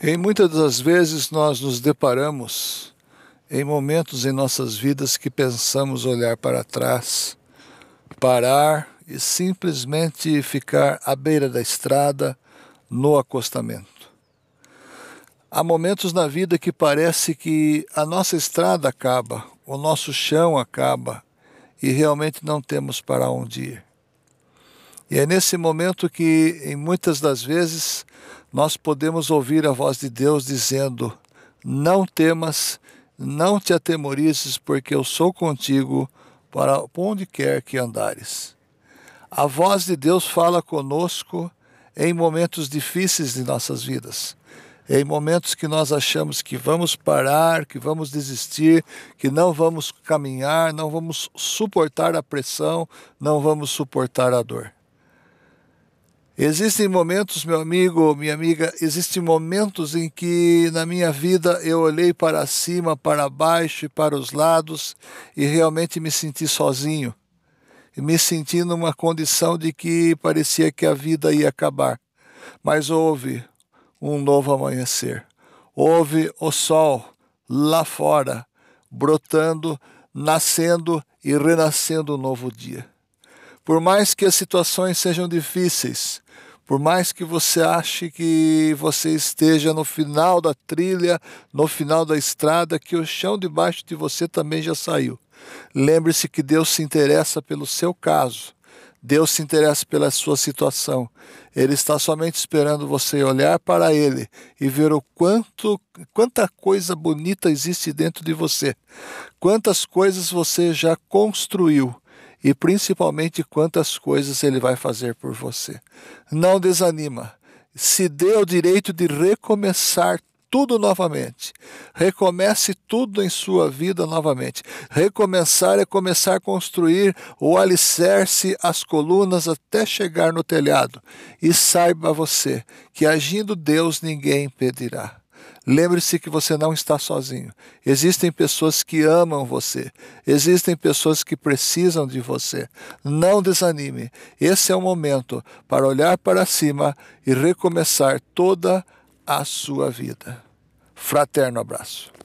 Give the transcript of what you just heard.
Em muitas das vezes nós nos deparamos em momentos em nossas vidas que pensamos olhar para trás, parar e simplesmente ficar à beira da estrada no acostamento. Há momentos na vida que parece que a nossa estrada acaba, o nosso chão acaba e realmente não temos para onde ir. E é nesse momento que, em muitas das vezes, nós podemos ouvir a voz de Deus dizendo: Não temas, não te atemorizes, porque eu sou contigo para onde quer que andares. A voz de Deus fala conosco em momentos difíceis de nossas vidas em momentos que nós achamos que vamos parar, que vamos desistir, que não vamos caminhar, não vamos suportar a pressão, não vamos suportar a dor. Existem momentos, meu amigo, minha amiga, existem momentos em que na minha vida eu olhei para cima, para baixo e para os lados e realmente me senti sozinho. E me senti numa condição de que parecia que a vida ia acabar. Mas houve um novo amanhecer. Houve o sol lá fora, brotando, nascendo e renascendo um novo dia. Por mais que as situações sejam difíceis, por mais que você ache que você esteja no final da trilha, no final da estrada, que o chão debaixo de você também já saiu. Lembre-se que Deus se interessa pelo seu caso. Deus se interessa pela sua situação. Ele está somente esperando você olhar para ele e ver o quanto quanta coisa bonita existe dentro de você. Quantas coisas você já construiu e principalmente quantas coisas ele vai fazer por você. Não desanima. Se dê o direito de recomeçar tudo novamente. Recomece tudo em sua vida novamente. Recomeçar é começar a construir o alicerce, as colunas até chegar no telhado. E saiba você que agindo Deus ninguém impedirá. Lembre-se que você não está sozinho. Existem pessoas que amam você. Existem pessoas que precisam de você. Não desanime. Esse é o momento para olhar para cima e recomeçar toda a sua vida. Fraterno abraço.